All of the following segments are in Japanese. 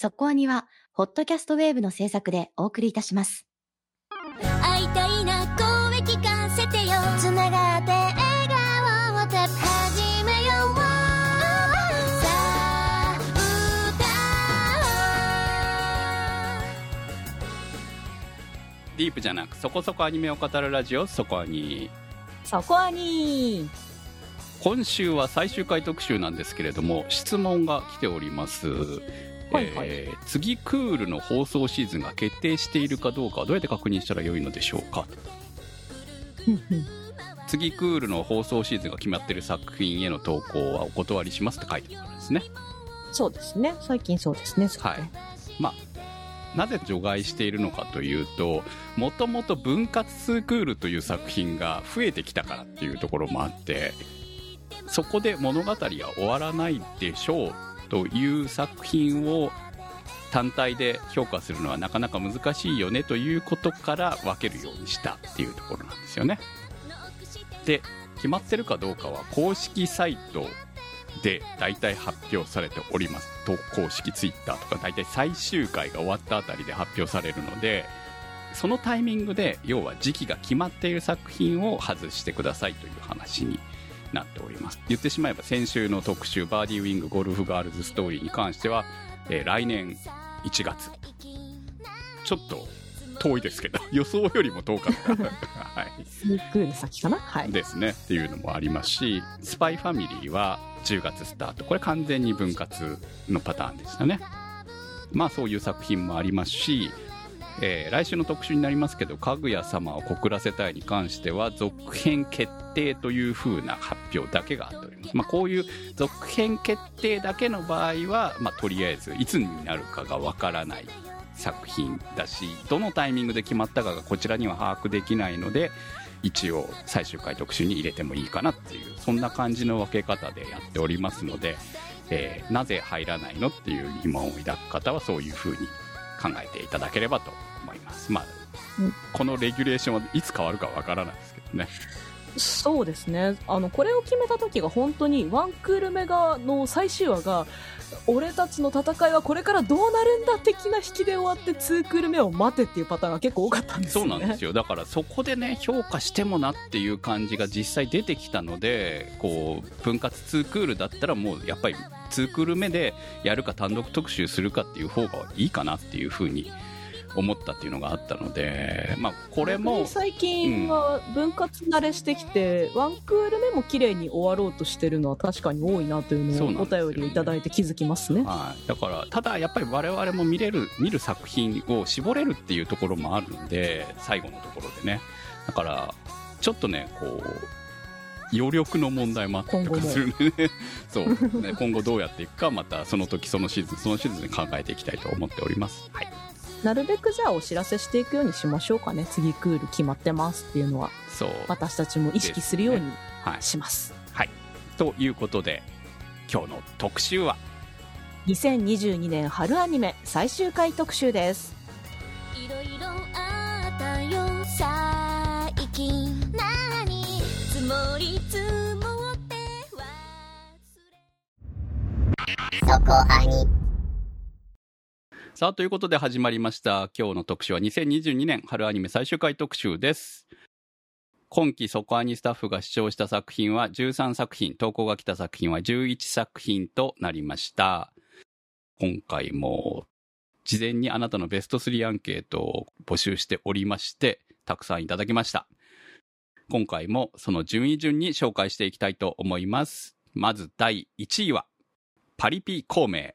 そこアニは、ホットキャストウェーブの制作でお送りいたします。会いたいな声聞かせてよ。つながって笑顔をて始めよう。さあディープじゃなくそこそこアニメを語るラジオそこアニ。そこアニ。今週は最終回特集なんですけれども質問が来ております、はいはい。えー次クールの放送シーズンが決定しているかどうかはどうやって確認したらよいのでしょうか？次クールの放送シーズンが決まっている作品への投稿はお断りしますって書いてあるんですね。そうですね。最近そうですね。はい。まあなぜ除外しているのかというともともと分割2クールという作品が増えてきたからっていうところもあってそこで物語は終わらないでしょうという作品を単体で評価するのはなかなか難しいよねということから分けるようにしたっていうところなんですよね。で決まってるかどうかは公式サイトで大体発表されております。と公式ツイッターとか大体最終回が終わったあたりで発表されるのでそのタイミングで要は時期が決まっている作品を外してくださいという話になっております。言ってしまえば先週の特集バーディーウィングゴルフガールズストーリーに関しては、えー来年1月。ちょっと遠いですけど 予想よりも遠かった、はい、2クール先かな？はい。ですね。っていうのもありますしスパイファミリーは10月スタート。これ完全に分割のパターンでしたね。まあそういう作品もありますし、えー来週の特集になりますけど「かぐや様を告らせたい」に関しては続編決定という風な発表だけがあっております、まあ、こういう続編決定だけの場合は、まあ、とりあえずいつになるかがわからない作品だしどのタイミングで決まったかがこちらには把握できないので一応最終回特集に入れてもいいかなっていうそんな感じの分け方でやっておりますので、えーなぜ入らないのっていう疑問を抱く方はそういうふうに考えていただければとますまあ、うんこのレギュレーションはいつ変わるかわからないですけどねそうですね。あの、これを決めた時が本当にワンクール目がの最終話が、俺たちの戦いはこれからどうなるんだ的な引きで終わって2クール目を待てっていうパターンが結構多かったんですね。うなんですよだからそこでね評価してもなっていう感じが実際出てきたのでこう分割2クールだったらもうやっぱり2クール目でやるか単独特集するかっていう方がいいかなっていうふうに思ったっていうのがあったのでまあこれ逆もに最近は分割慣れしてきて、ワンクール目も綺麗に終わろうとしてるのは確かに多いなというのをお便りをいただいて気づきますね。はい、だからただやっぱり我々も見れる見る作品を絞れるっていうところもあるんで最後のところでね。だからちょっとねこう余力の問題もあったりするんでね そう。ね今後どうやっていくかまたその時そのシーズンそのシーズンで考えていきたいと思っております。はいなるべくじゃあお知らせしていくようにしましょうかね。次クール決まってますっていうのは。そう。私たちも意識するようにはい、します。はい、ということで今日の特集は？2022年春アニメ最終回特集です。いろいろあったよ最近。何？積もり積もって忘れ。そこアニさあ、ということで始まりました。今日の特集は2022年春アニメ最終回特集です。今期そこアニスタッフが視聴した作品は13作品、投稿が来た作品は11作品となりました。今回も事前にあなたのベスト3アンケートを募集しておりまして、たくさんいただきました。今回もその順位順に紹介していきたいと思います。まず第1位は、パリピ孔明。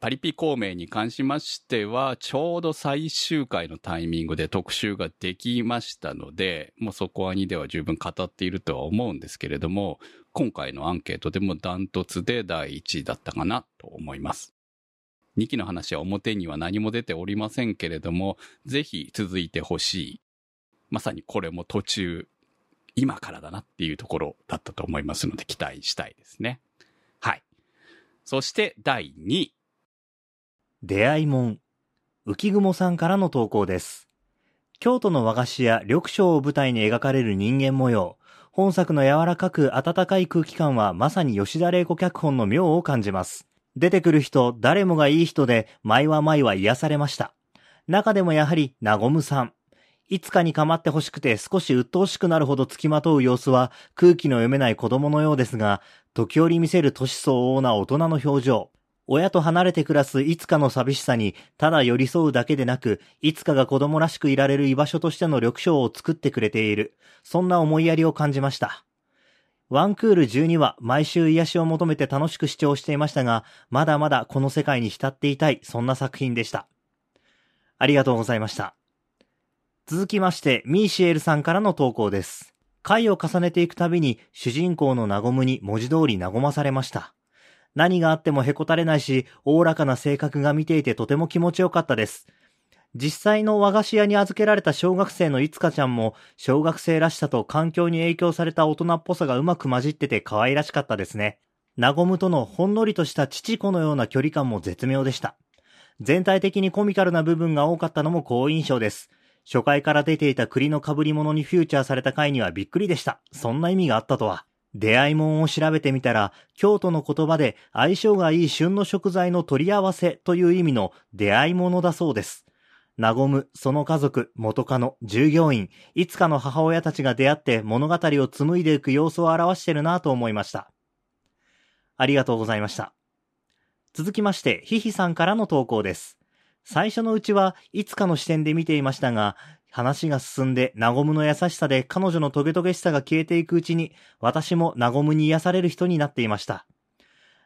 パリピ孔明に関しましては、ちょうど最終回のタイミングで特集ができましたので、もうそこはにでは十分語っているとは思うんですけれども、今回のアンケートでもダントツで第1位だったかなと思います。2期の話は表には何も出ておりませんけれども、ぜひ続いてほしい。まさにこれも途中、今からだなっていうところだったと思いますので、期待したいですね。はい。そして第2位。出会いもん。浮雲さんからの投稿です。京都の和菓子屋緑章を舞台に描かれる人間模様。本作の柔らかく温かい空気感はまさに吉田玲子脚本の妙を感じます。出てくる人、誰もがいい人で、毎は毎は癒されました。中でもやはり、なごむさん。いつかに構ってほしくて少し鬱陶しくなるほど付きまとう様子は空気の読めない子供のようですが、時折見せる年相応な大人の表情。親と離れて暮らすいつかの寂しさに、ただ寄り添うだけでなく、いつかが子供らしくいられる居場所としての緑章を作ってくれている。そんな思いやりを感じました。ワンクール12話、毎週癒しを求めて楽しく視聴していましたが、まだまだこの世界に浸っていたい、そんな作品でした。ありがとうございました。続きまして、ミーシエルさんからの投稿です。回を重ねていくたびに、主人公のナゴムに文字通り和まされました。何があってもへこたれないし、おおらかな性格が見ていてとても気持ちよかったです。実際の和菓子屋に預けられた小学生のいつかちゃんも、小学生らしさと環境に影響された大人っぽさがうまく混じってて可愛らしかったですね。ナゴムとのほんのりとした父子のような距離感も絶妙でした。全体的にコミカルな部分が多かったのも好印象です。初回から出ていた栗の被り物にフューチャーされた回にはびっくりでした。そんな意味があったとは。出会いもんを調べてみたら、京都の言葉で相性がいい旬の食材の取り合わせという意味の出会いものだそうです。なごむ、その家族、元カノ、従業員、いつかの母親たちが出会って物語を紡いでいく様子を表してるなと思いました。ありがとうございました。続きまして、ひひさんからの投稿です。最初のうちはいつかの視点で見ていましたが、話が進んで、なごむの優しさで彼女のトゲトゲしさが消えていくうちに、私もなごむに癒される人になっていました。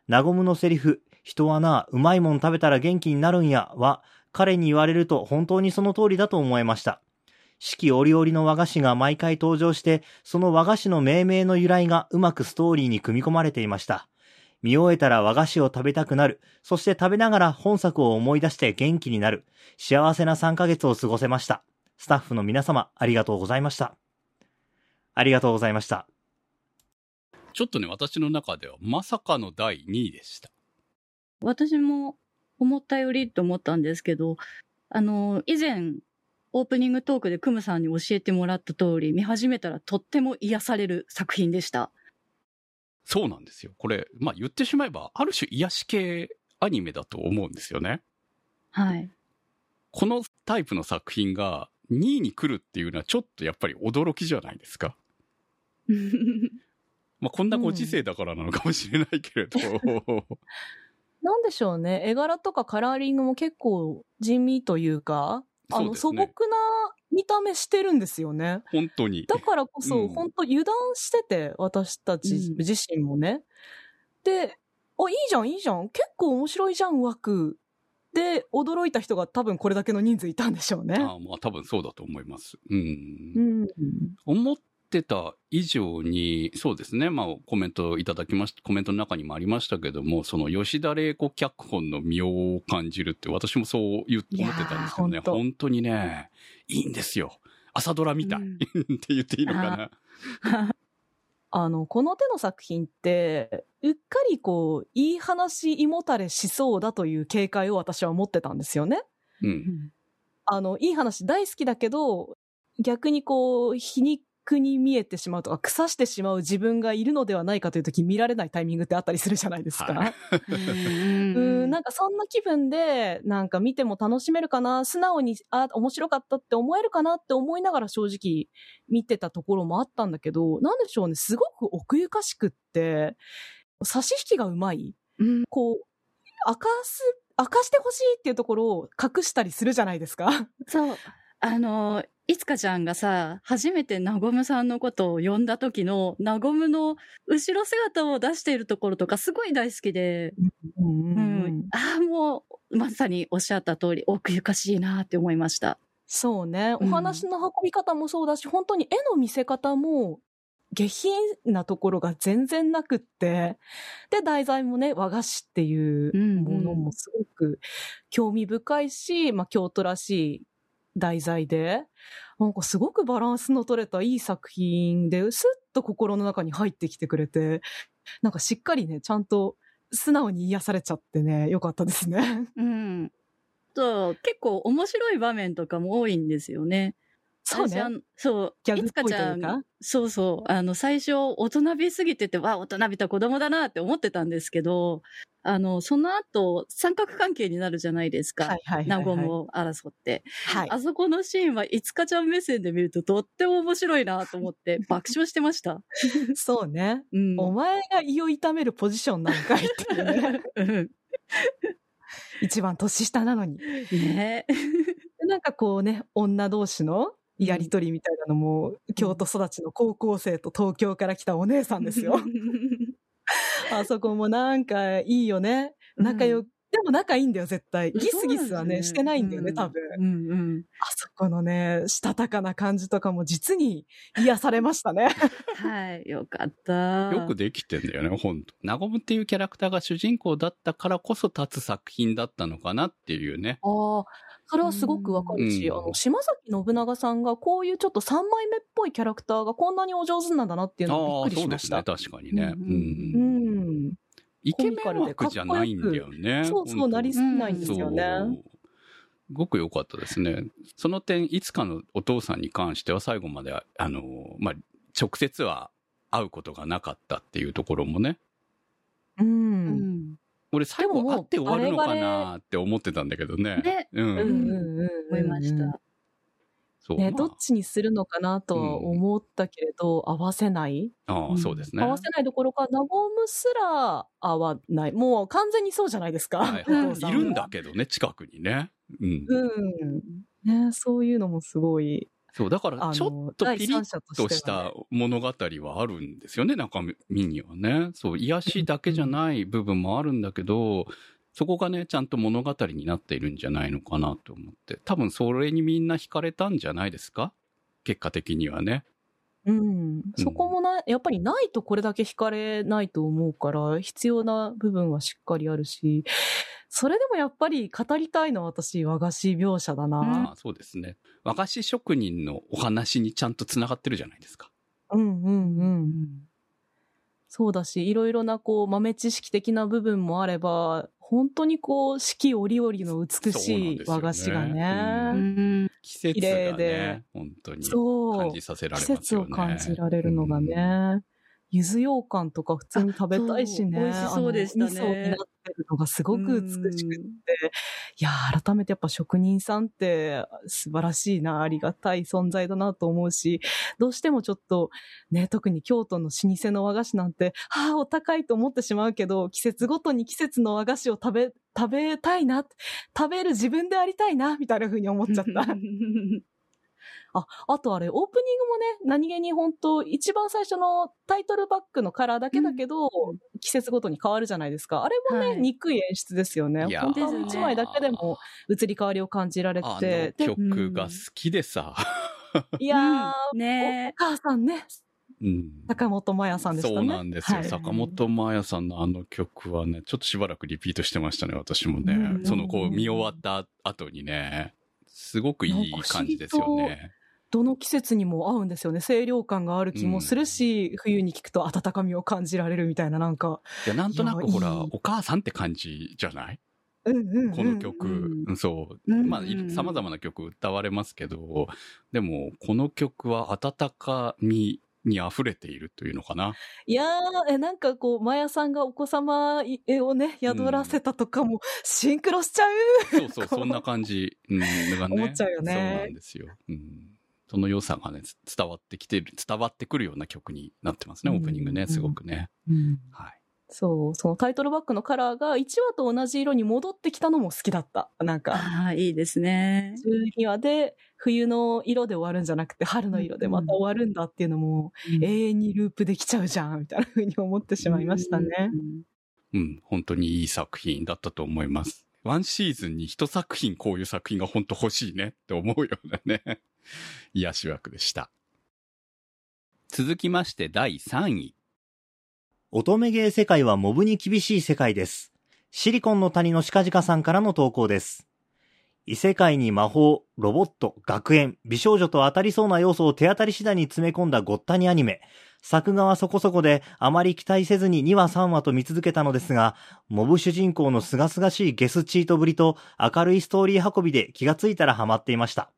なごむのセリフ、人はな、うまいもん食べたら元気になるんや、は、彼に言われると本当にその通りだと思いました。四季折々の和菓子が毎回登場して、その和菓子の命名の由来がうまくストーリーに組み込まれていました。見終えたら和菓子を食べたくなる。そして食べながら本作を思い出して元気になる。幸せな3ヶ月を過ごせました。スタッフの皆様、ありがとうございました。ありがとうございました。ちょっとね、私の中ではまさかの第2位でした。私も思ったよりと思ったんですけど、あの、以前、オープニングトークでクムさんに教えてもらった通り、見始めたらとっても癒される作品でした。そうなんですよ。これ、まあ言ってしまえば、ある種癒し系アニメだと思うんですよね。はい。このタイプの作品が2位に来るっていうのはちょっとやっぱり驚きじゃないですか。まあこんなご時世だからなのかもしれないけれど。なんでしょうね。絵柄とかカラーリングも結構地味というか、あの、素朴な見た目してるんですよね。本当に。だからこそ、うん本当油断してて、私たちうん自身もね。で、あ、いいじゃん、いいじゃん。結構面白いじゃん、枠。で、驚いた人が多分これだけの人数いたんでしょうね。ああまあ多分そうだと思います。うんうん。思ってた以上に、そうですね、まあコメントいただきました、コメントの中にもありましたけども、その吉田玲子脚本の妙を感じるって、私もそう言思ってたんですけどね、本当にね、いいんですよ。朝ドラみたい、うん って言っていいのかな。あの、この手の作品って、うっかりこう、いい話胃もたれしそうだという警戒を私は持ってたんですよね。うん。あの、いい話大好きだけど、逆にこう、皮肉に見えてしまうとか、腐してしまう自分がいるのではないかという時見られないタイミングってあったりするじゃないですか。はいうん、なんかそんな気分で、なんか見ても楽しめるかな、素直に、あ、面白かったって思えるかなって思いながら正直見てたところもあったんだけど、なんでしょうね、すごく奥ゆかしくって、差し引きがうまい。うんこう、明かす、明かしてほしいっていうところを隠したりするじゃないですか。そう。あの、いつかちゃんがさ、初めてなごむさんのことを呼んだ時の、なごむの後ろ姿を出しているところとかすごい大好きで、うんうん。ああ、もう、まさにおっしゃった通り、奥ゆかしいなって思いました。そうね。うんお話の運び方もそうだし、本当に絵の見せ方も、下品なところが全然なくって、で、題材もね、和菓子っていううんうんものもすごく興味深いし、まあ、京都らしい題材で、なんかすごくバランスの取れたいい作品で、スッと心の中に入ってきてくれて、なんかしっかりね、ちゃんと素直に癒されちゃってね、よかったですね。うん。と、結構面白い場面とかも多いんですよね。そうね。のそう、ギャグっいつかちゃ、ぽいというんかそうそう、あの、最初、大人びすぎてて、わ、大人びた子供だなって思ってたんですけど、あの、その後、三角関係になるじゃないですか。はいはいはい、ナはい。ゴムを争って。はい。あそこのシーンはいつかちゃん目線で見るととっても面白いなと思って 爆笑してました。そうね。うん。お前が胃を痛めるポジションなんかいっていうね。うん一番年下なのに。ね でなんかこうね、女同士のやりとりみたいなのも、京都育ちの高校生と東京から来たお姉さんですよ。あそこもなんかいいよね。仲良く、でも仲いいんだよ、絶対。ギスギスはね、してないんだよね、多分。うんうん。あそこのね、したたかな感じとかも実に癒されましたね。はい、よかった。よくできてんだよね、本当ナゴムっていうキャラクターが主人公だったからこそ立つ作品だったのかなっていうね。ああ、それはすごくわかるし、うんあの、島崎信長さんがこういうちょっと三枚目っぽいキャラクターがこんなにお上手なんだなっていうのああ、がびっくりそうでね。しますした。確かにね。うんううんん。イケメン枠じゃないんだよね。そうそう、なりすぎないんですよね。そう。すごく良かったですね。その点、いつかのお父さんに関しては最後まで、あの、まあ、直接は会うことがなかったっていうところもね。う。うんん。俺最でももう後会って終わるのかあれなって思ってたんだけどね。ねうん。うんうん。思いました。そう。ね、まあどっちにするのかなとは思ったけれど、合わせないああ、そうですね。合わせないどころか、ナゴムすら合わない。もう完全にそうじゃないですか。いるんだけどね、近くにね。うん。うん。ね、そういうのもすごい、そう、だから、あちょの、っと第ピリッとした物語はあるんですよね、中身にはね。そう、癒しだけじゃない部分もあるんだけど、そこがね、ちゃんと物語になっているんじゃないのかなと思って。多分それにみんな惹かれたんじゃないですか？結果的にはね。うん。そこもな、やっぱりないとこれだけ惹かれないと思うから、必要な部分はしっかりあるし、それでもやっぱり語りたいのは私、和菓子描写だな。まあそうですね。和菓子職人のお話にちゃんと繋がってるじゃないですか。うんうんうん。そうだし、いろいろなこう豆知識的な部分もあれば、本当にこう四季折々の美しい和菓子がそう。ん。季節綺麗がでね、本当にそう感じさせら季れますよね。節を感じられるのがね。柚子羊羹とか普通に食べたいしね。美味しそうでしたね味噌になってるのがすごく美しくって。いやー、改めてやっぱ職人さんって素晴らしいな、ありがたい存在だなと思うし、どうしてもちょっとね、特に京都の老舗の和菓子なんて、はあ、お高いと思ってしまうけど、季節ごとに季節の和菓子を食べ、食べたいな、食べる自分でありたいな、みたいな風に思っちゃった。あ、あとあれ、オープニングもね、何気に本当一番最初のタイトルバックのカラーだけだけど、季節ごとに変わるじゃないですか。あれもね、はい憎い演出ですよね。本当に一枚だけでも移り変わりを感じられあて。の曲が好きでさ。いやー、おね母さんね、うん坂本真綾さんでしたね。そうなんですよ。はい坂本真綾さんのあの曲はね、ちょっとしばらくリピートしてましたね、私もね。うんそのこう見終わった後にね、すごくいい感じですよね。どの季節にも合うんですよね。清涼感がある気もするし、冬に聞くと温かみを感じられるみたいな、なんか。いや、なんとなくほら、お母さんって感じじゃない？うんうん、うん。この曲。うんうんそう。うんまあ、い様々な曲歌われますけど、でも、この曲は温かみに溢れているというのかな？いやー、え、なんかこう、マヤさんがお子様をね、宿らせたとかも、シンクロしちゃう、そうそう、そんな感じ、うん、がね。思っちゃうよねそうなんですよ。うん。その良さがね、つ伝わってきてる、伝わってくるような曲になってますね、うんオープニングね、すごくね。はい。そう、そのタイトルバックのカラーが1話と同じ色に戻ってきたのも好きだった。なんか、ああ、いいですね。12話で冬の色で終わるんじゃなくて、春の色でまた終わるんだっていうのも、永遠にループできちゃうじゃん、みたいな風に思ってしまいましたね。うん、本当にいい作品だったと思います。ワンシーズンに一作品こういう作品がほんと欲しいねって思うようなね、癒し枠でした。続きまして第3位。乙女芸世界はモブに厳しい世界です。シリコンの谷のシカジカさんからの投稿です。異世界に魔法、ロボット、学園、美少女と当たりそうな要素を手当たり次第に詰め込んだごったにアニメ。作画はそこそこであまり期待せずに2話3話と見続けたのですが、モブ主人公の清々しいゲスチートぶりと明るいストーリー運びで気がついたらハマっていました。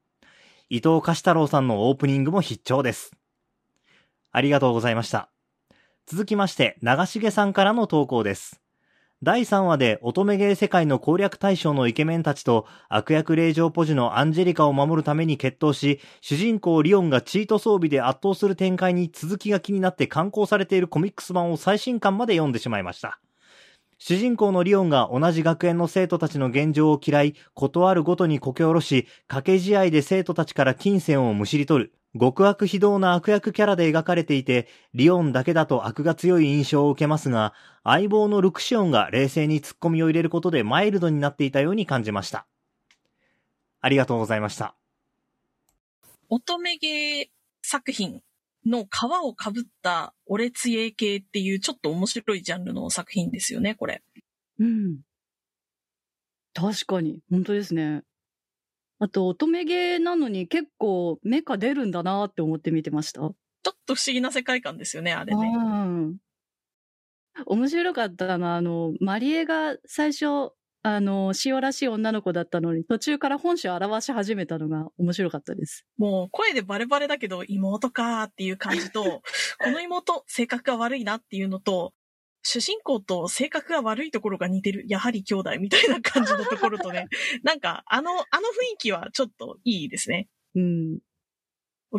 伊藤貸太郎さんのオープニングも必聴です。ありがとうございました。続きまして、長重さんからの投稿です。第3話で乙女芸世界の攻略対象のイケメンたちと悪役令嬢ポジのアンジェリカを守るために決闘し、主人公リオンがチート装備で圧倒する展開に続きが気になって刊行されているコミックス版を最新刊まで読んでしまいました。主人公のリオンが同じ学園の生徒たちの現状を嫌い、断るごとにこけ下ろし、掛け試合で生徒たちから金銭をむしり取る、極悪非道な悪役キャラで描かれていて、リオンだけだと悪が強い印象を受けますが、相棒のルクシオンが冷静に突っ込みを入れることでマイルドになっていたように感じました。ありがとうございました。乙女芸作品の皮をかぶった俺つえ系っていうちょっと面白いジャンルの作品ですよね、これ。うん。確かに、本当ですね。あと、乙女芸なのに結構メカ出るんだなって思って見てました。ちょっと不思議な世界観ですよね、あれね。うん。面白かったな、あの、マリエが最初、あの、塩らしい女の子だったのに、途中から本性を表し始めたのが面白かったです。もう声でバレバレだけど妹かーっていう感じと、この妹性格が悪いなっていうのと、主人公と性格が悪いところが似てる、やはり兄弟みたいな感じのところとね、なんかあの、あの雰囲気はちょっといいですね。うん。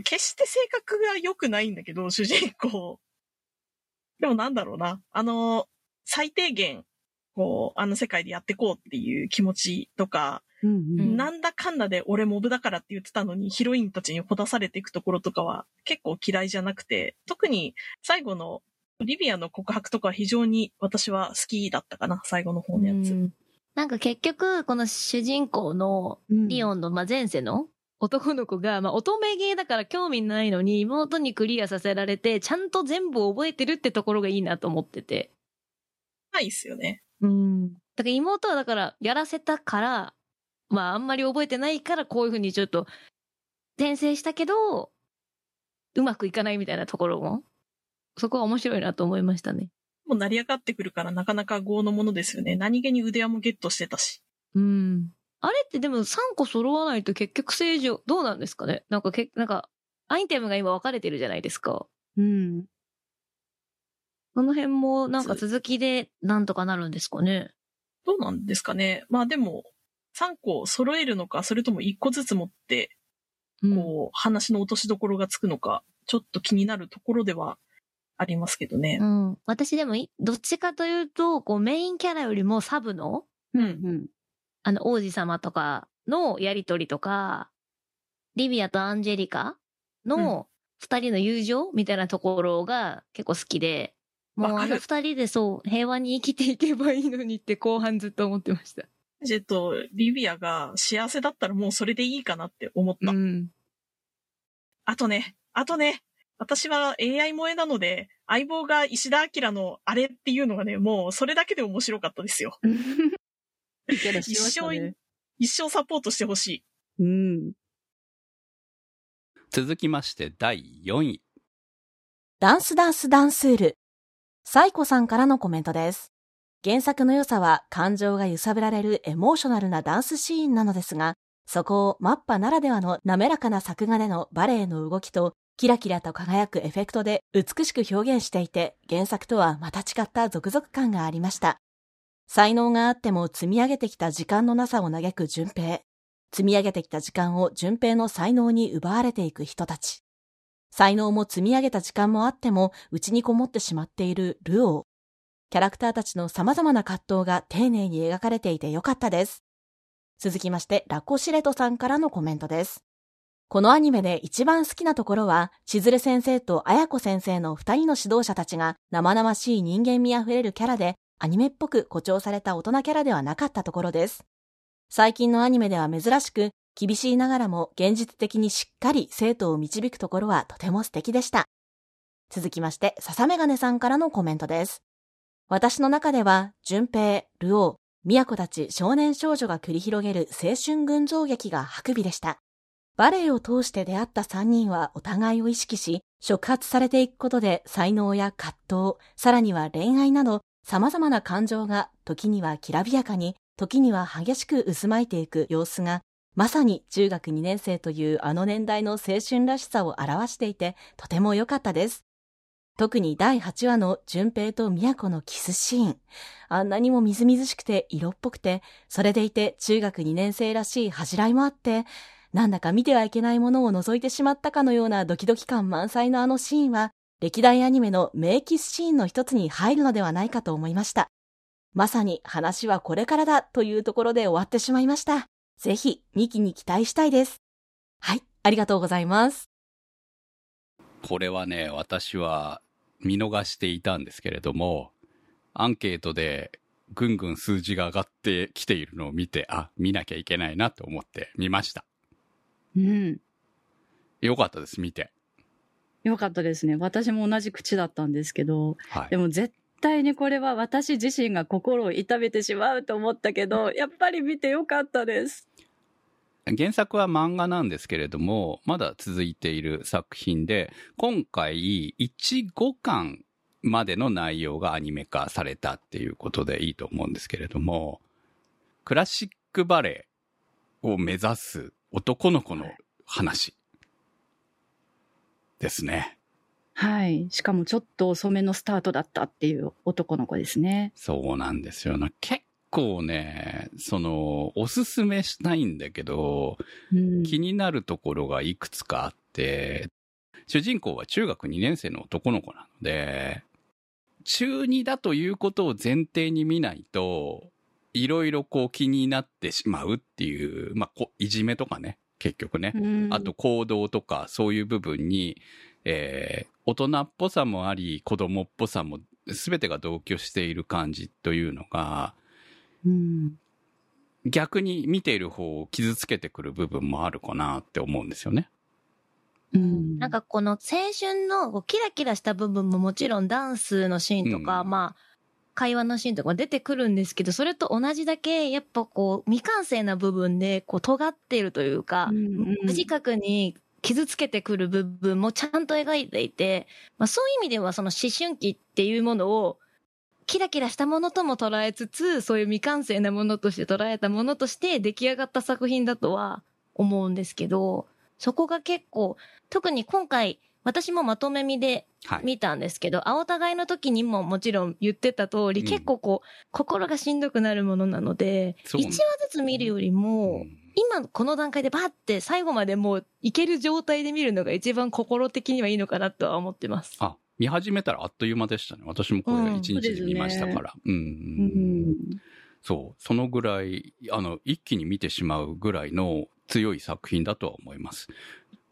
決して性格が良くないんだけど、主人公。でもなんだろうな。あの、最低限、こう、あの世界でやってこうっていう気持ちとか、うんうん。なんだかんだで俺モブだからって言ってたのにヒロインたちにほだされていくところとかは結構嫌いじゃなくて、特に最後のリビアの告白とかは非常に私は好きだったかな、最後の方のやつ。うんなんか結局、この主人公のリオンの、まあ、前世の男の子が、まあ、乙女芸だから興味ないのに妹にクリアさせられて、ちゃんと全部覚えてるってところがいいなと思ってて。ないっすよね。うん。だから妹はだからやらせたから、まああんまり覚えてないからこういうふうにちょっと転生したけど、うまくいかないみたいなところも、そこは面白いなと思いましたね。もう成り上がってくるからなかなか豪のものですよね。何気に腕輪もゲットしてたし。うん。あれってでも3個揃わないと結局正常、どうなんですかね？なんかけ、なんか、アイテムが今分かれてるじゃないですか。うん。その辺もなんか続きでなんとかなるんですかね？どうなんですかね？まあでも、3個揃えるのか、それとも1個ずつ持って、うん。こう、話の落としどころがつくのか、ちょっと気になるところではありますけどねう。ん。私でもい、どっちかというと、こうメインキャラよりもサブのうん。うん。あの、王子様とかのやりとりとか、リビアとアンジェリカの二人の友情みたいなところが結構好きで、もうわかるあの二人でそう、平和に生きていけばいいのにって後半ずっと思ってました。ジェット、リビアが幸せだったらもうそれでいいかなって思った。うん。あとね、あとね、私は AI 萌えなので、相棒が石田明のあれっていうのがね、もうそれだけで面白かったですよ。いいキャラしてました一ね。一生サポートしてほしい。うん。続きまして第4位。ダンスダンスダンスール。サイコさんからのコメントです。原作の良さは感情が揺さぶられるエモーショナルなダンスシーンなのですが、そこをマッパならではの滑らかな作画でのバレエの動きとキラキラと輝くエフェクトで美しく表現していて、原作とはまた違った続々感がありました。才能があっても積み上げてきた時間のなさを嘆く順平。積み上げてきた時間を順平の才能に奪われていく人たち。才能も積み上げた時間もあっても、内にこもってしまっているルオー。キャラクターたちの様々な葛藤が丁寧に描かれていてよかったです。続きまして、ラコシレトさんからのコメントです。このアニメで一番好きなところは、しずる先生とあやこ先生の二人の指導者たちが生々しい人間味あふれるキャラで、アニメっぽく誇張された大人キャラではなかったところです。最近のアニメでは珍しく、厳しいながらも現実的にしっかり生徒を導くところはとても素敵でした。続きまして、笹メガネさんからのコメントです。私の中では、順平、ルオー、宮子たち少年少女が繰り広げる青春群像劇が白美でした。バレエを通して出会った3人はお互いを意識し、触発されていくことで才能や葛藤、さらには恋愛など様々な感情が時にはきらびやかに、時には激しく渦巻いていく様子がまさに中学2年生というあの年代の青春らしさを表していて、とても良かったです。特に第8話の淳平と宮子のキスシーン。あんなにもみずみずしくて色っぽくて、それでいて中学2年生らしい恥じらいもあって、なんだか見てはいけないものを覗いてしまったかのようなドキドキ感満載のあのシーンは、歴代アニメの名キスシーンの一つに入るのではないかと思いました。まさに話はこれからだというところで終わってしまいました。ぜひ、2期に期待したいです。はい、ありがとうございます。これはね、私は見逃していたんですけれども、アンケートでぐんぐん数字が上がってきているのを見て、あ、見なきゃいけないなと思って見ました。うん。よかったです、見て。よかったですね。私も同じ口だったんですけど、はいで。も絶対にこれは私自身が心を痛めてしまうと思ったけど、やっぱり見てよかったです。原作は漫画なんですけれども、まだ続いている作品で、今回、1、5巻までの内容がアニメ化されたっていうことでいいと思うんですけれども、クラシックバレエを目指す男の子の話ですね。はい。しかもちょっと遅めのスタートだったっていう男の子ですね。そうなんですよな。結構ね、その、おすすめしたいんだけど、うん。気になるところがいくつかあって、主人公は中学2年生の男の子なので、中2だということを前提に見ないと、いろいろこう気になってしまうっていう、まあ、こいじめとかね、結局ね。うんあと、行動とかそういう部分に、えー大人っぽさもあり、子供っぽさも全てが同居している感じというのが、うん。逆に見ている方を傷つけてくる部分もあるかなって思うんですよね。うん。なんかこの青春のキラキラした部分ももちろんダンスのシーンとか、うんまあ、会話のシーンとか出てくるんですけど、それと同じだけ、やっぱこう、未完成な部分で、こう、尖っているというか、うんうん。無自覚に傷つけてくる部分もちゃんと描いていて、まあそういう意味ではその思春期っていうものを、キラキラしたものとも捉えつつ、そういう未完成なものとして捉えたものとして出来上がった作品だとは思うんですけど、そこが結構、特に今回、私もまとめ見ではい。見たんですけど、青互いの時にももちろん言ってた通り、うん結構こう、心がしんどくなるものなので、そう1話ずつ見るよりも、うん今この段階でバッて最後までもういける状態で見るのが一番心的にはいいのかなとは思ってます。あ、見始めたらあっという間でしたね。私もこれうん一日で見ましたから。うん、うん。そう。そのぐらい、あの、一気に見てしまうぐらいの強い作品だとは思います。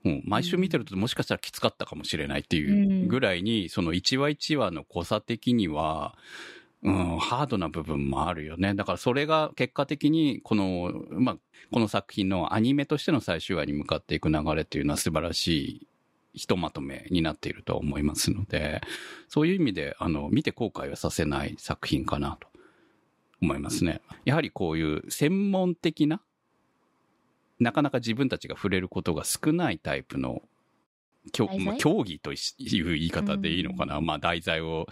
うん、毎週見てるともしかしたらきつかったかもしれないっていうぐらいに、その一話一話の濃さ的には、うん、ハードな部分もあるよね。だからそれが結果的に、この、まあ、この作品のアニメとしての最終話に向かっていく流れっていうのは素晴らしいひとまとめになっていると思いますので、そういう意味で、あの、見て後悔はさせない作品かなと思いますね。やはりこういう専門的な、なかなか自分たちが触れることが少ないタイプの、競まあ競技という言い方でいいのかな。まあ題材を、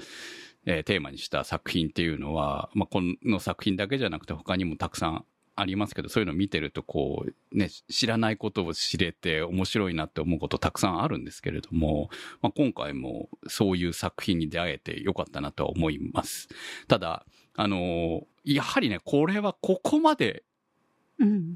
えーテーマにした作品っていうのは、まあこの作品だけじゃなくて他にもたくさんありますけど、そういうのを見てるとこう、ね、知らないことを知れて面白いなって思うことたくさんあるんですけれども、まあ今回もそういう作品に出会えてよかったなとは思います。ただ、あのーやはりね、これはここまでうん。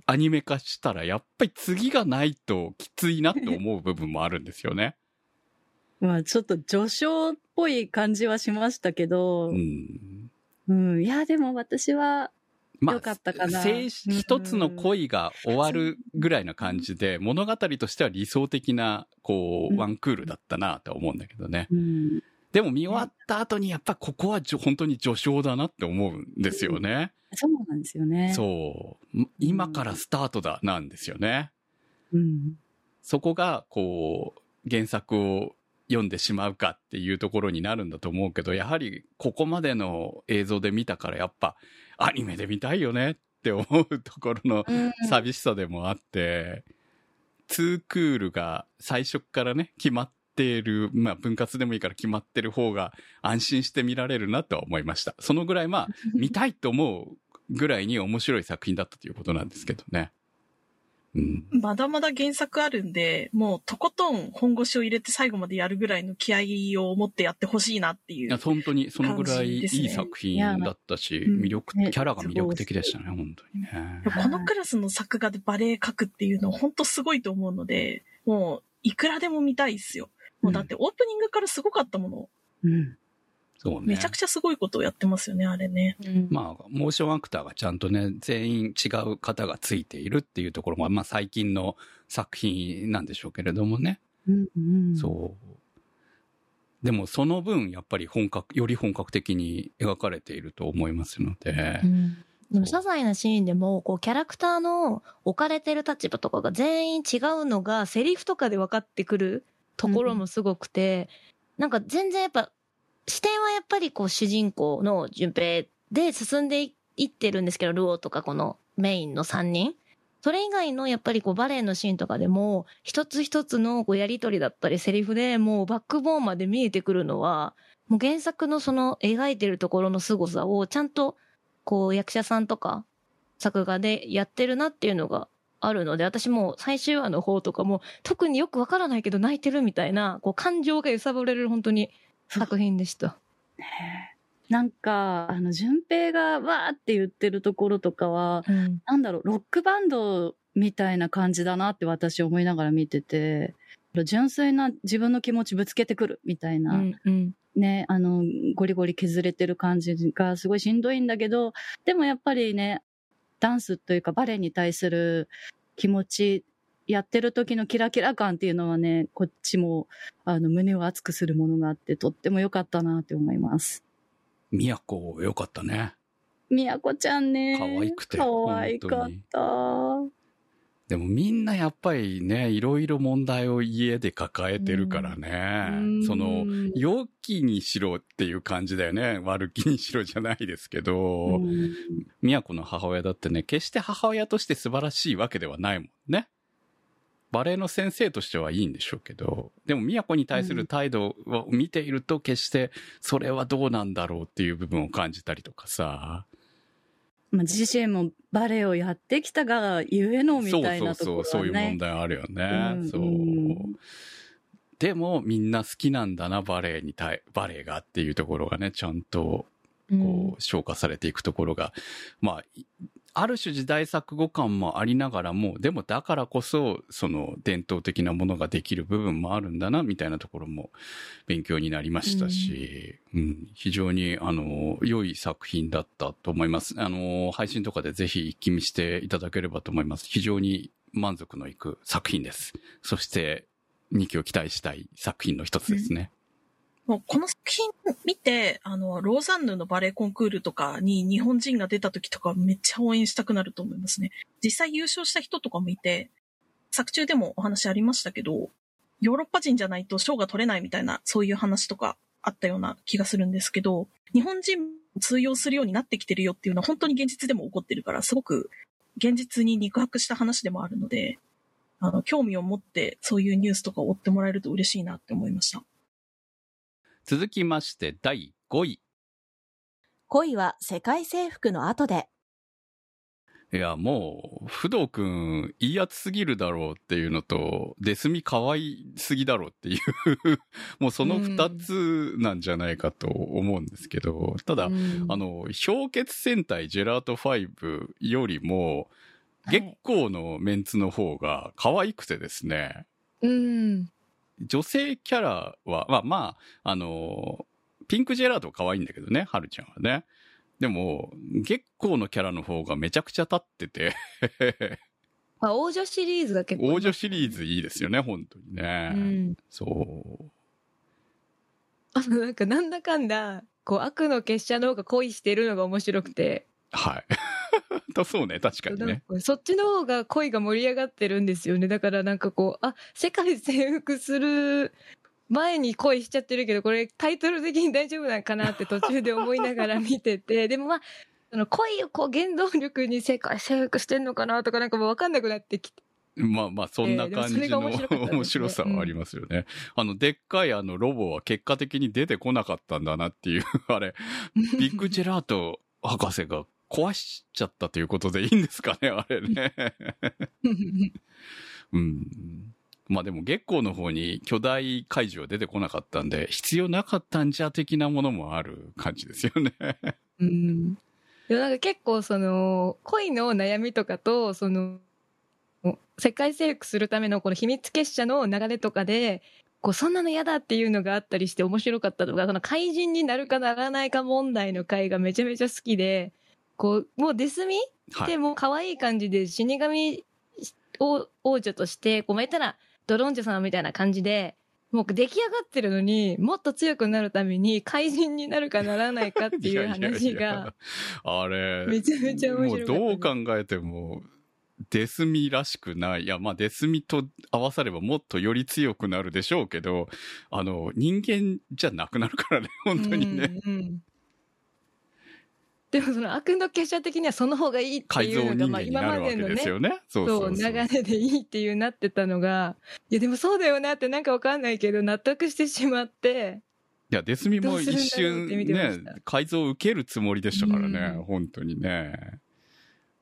アニメ化したら、やっぱり次がないときついなって思う部分もあるんですよね。まあちょっと序章っぽい感じはしましたけどう、ん。うん。いや、でも私は、まあ、よかったかな静止一つの恋が終わるぐらいな感じで、物語としては理想的な、こう、うんワンクールだったなと思うんだけどね。うん。でも見終わった後に、やっぱここは本当に序章だなって思うんですよね。そうなんですよね。そう。今からスタートだ、なんですよね。うん。そこが、こう、原作を読んでしまうかっていうところになるんだと思うけど、やはりここまでの映像で見たから、やっぱアニメで見たいよねって思うところのうん寂しさでもあって、ツークールが最初からね、決まっている、まあ分割でもいいから決まってる方が安心して見られるなとは思いました。そのぐらいまあ、見たいと思うぐらいに面白い作品だったということなんですけどね。うん。まだまだ原作あるんで、もうとことん本腰を入れて最後までやるぐらいの気合を持ってやってほしいなっていいや、う。本当にそのぐらいいい作品だったし、うん魅力、ねキャラが魅力的でしたね、本当にね。このクラスの作画でバレエ描くっていうのは本当すごいと思うので、もういくらでも見たいっすよ。もうだってオープニングからすごかったもの。うん。そうね。めちゃくちゃすごいことをやってますよね、あれね。まあ、モーションアクターがちゃんとね、全員違う方がついているっていうところが、まあ最近の作品なんでしょうけれどもね。うんうん。そう。でもその分、やっぱり本格、より本格的に描かれていると思いますのでう、んでも、些細なシーンでも、こう、キャラクターの置かれてる立場とかが全員違うのが、セリフとかで分かってくるところもすごくて、なんか全然やっぱ、視点はやっぱりこう、主人公の順平で進んでいってるんですけど、ルオーとかこのメインの3人。それ以外のやっぱりこうバレエのシーンとかでも、一つ一つのこうやりとりだったりセリフでもうバックボーンまで見えてくるのは、もう原作のその描いてるところの凄さをちゃんとこう役者さんとか作画でやってるなっていうのがあるので、私もう最終話の方とかも特によくわからないけど泣いてるみたいな、こう感情が揺さぶれる本当に作品でした。なんか、あの、順平がわーって言ってるところとかは、うん。なんだろう、ロックバンドみたいな感じだなって私思いながら見てて、純粋な自分の気持ちぶつけてくるみたいな、うん。うん。ね、あの、ゴリゴリ削れてる感じがすごいしんどいんだけど、でもやっぱりね、ダンスというかバレエに対する気持ち、やってる時のキラキラ感っていうのはね、こっちも、あの、胸を熱くするものがあって、とっても良かったなって思います。みやこよかったね。みやこちゃんね。可愛くて可愛かった。でもみんなやっぱりね、いろいろ問題を家で抱えてるからね。うんその、良きにしろっていう感じだよね。悪気にしろじゃないですけど、うん宮子の母親だってね、決して母親として素晴らしいわけではないもんね。バレエの先生としてはいいんでしょうけど、でも宮子に対する態度を見ていると決してそれはどうなんだろうっていう部分を感じたりとかさ。まあ、自身もバレエをやってきたがゆえのみそうたいそうそう、なところはね。そういう問題あるよね。うんそううん。でもみんな好きなんだな、バレエに対、バレエがっていうところがね、ちゃんとこう、消化されていくところが、まあ、いある種時代錯誤感もありながらも、でもだからこそ、その伝統的なものができる部分もあるんだな、みたいなところも勉強になりましたし、うん、非常に、あの、良い作品だったと思います。あの、配信とかでぜひ一気見していただければと思います。非常に満足のいく作品です。そして、2期を期待したい作品の一つですね。もうこの作品見て、あの、ローザンヌのバレエコンクールとかに日本人が出た時とかめっちゃ応援したくなると思いますね。実際優勝した人とかもいて、作中でもお話ありましたけど、ヨーロッパ人じゃないと賞が取れないみたいな、そういう話とかあったような気がするんですけど、日本人通用するようになってきてるよっていうのは本当に現実でも起こってるから、すごく現実に肉薄した話でもあるので、あの、興味を持ってそういうニュースとかを追ってもらえると嬉しいなって思いました。続きまして、第5位。恋は世界征服の後で。いや、もう、不動くん、いいやつすぎるだろうっていうのと、デスミ可愛すぎだろうっていう、もうその二つなんじゃないかと思うんですけど、ただ、うんあの、氷結戦隊ジェラート5よりも、はい月光のメンツの方が可愛くてですね、うん。女性キャラは、まあまあ、あの、ピンクジェラート可愛いんだけどね、はるちゃんはね。でも、月光のキャラの方がめちゃくちゃ立ってて、ま あ、王女シリーズが結構。王女シリーズいいですよね、本当にね。うん。そう。あの、なんか、なんだかんだ、こう、悪の結社の方が恋してるのが面白くて。はい。とそうね、確かにね。かそっちの方が恋が盛り上がってるんですよね。だからなんかこう、あ、世界征服する前に恋しちゃってるけど、これタイトル的に大丈夫なんかなって途中で思いながら見てて、でもまあ、その恋をこう原動力に世界征服してんのかなとかなんかもうわかんなくなってきて。まあまあ、そんな感じの面白さはありますよね。あの、でっかいあのロボは結果的に出てこなかったんだなっていう、あれ、ビッグジェラート博士が壊しちゃったということでいいんですかね、あれね。うん。まあでも月光の方に巨大怪獣は出てこなかったんで、必要なかったんじゃ的なものもある感じですよね。うん。でもなんか結構その、恋の悩みとかと、その、世界征服するためのこの秘密結社の流れとかで、こう、そんなの嫌だっていうのがあったりして面白かったとか、その怪人になるかならないか問題の回がめちゃめちゃ好きで、こう、もうデスミはい。でもう可愛い感じで死神王王女として、こう、まあ言ったら、ドロンジョさんみたいな感じで、もう出来上がってるのに、もっと強くなるために怪人になるかならないかっていう話が、いやいやいやあれ、めちゃめちゃ面白かったもうどう考えても、デスミらしくない。いや、まあ、デスミと合わさればもっとより強くなるでしょうけど、あの、人間じゃなくなるからね、本当にね。うんうんでもその悪の結社的にはその方がいいっていうのが、まあ今までのね。そう。流れでいいっていうなってたのが、いやでもそうだよなってなんかわかんないけど納得してしまって、いや、デスミも一瞬ね改造を受けるつもりでしたからね、うん本当にね。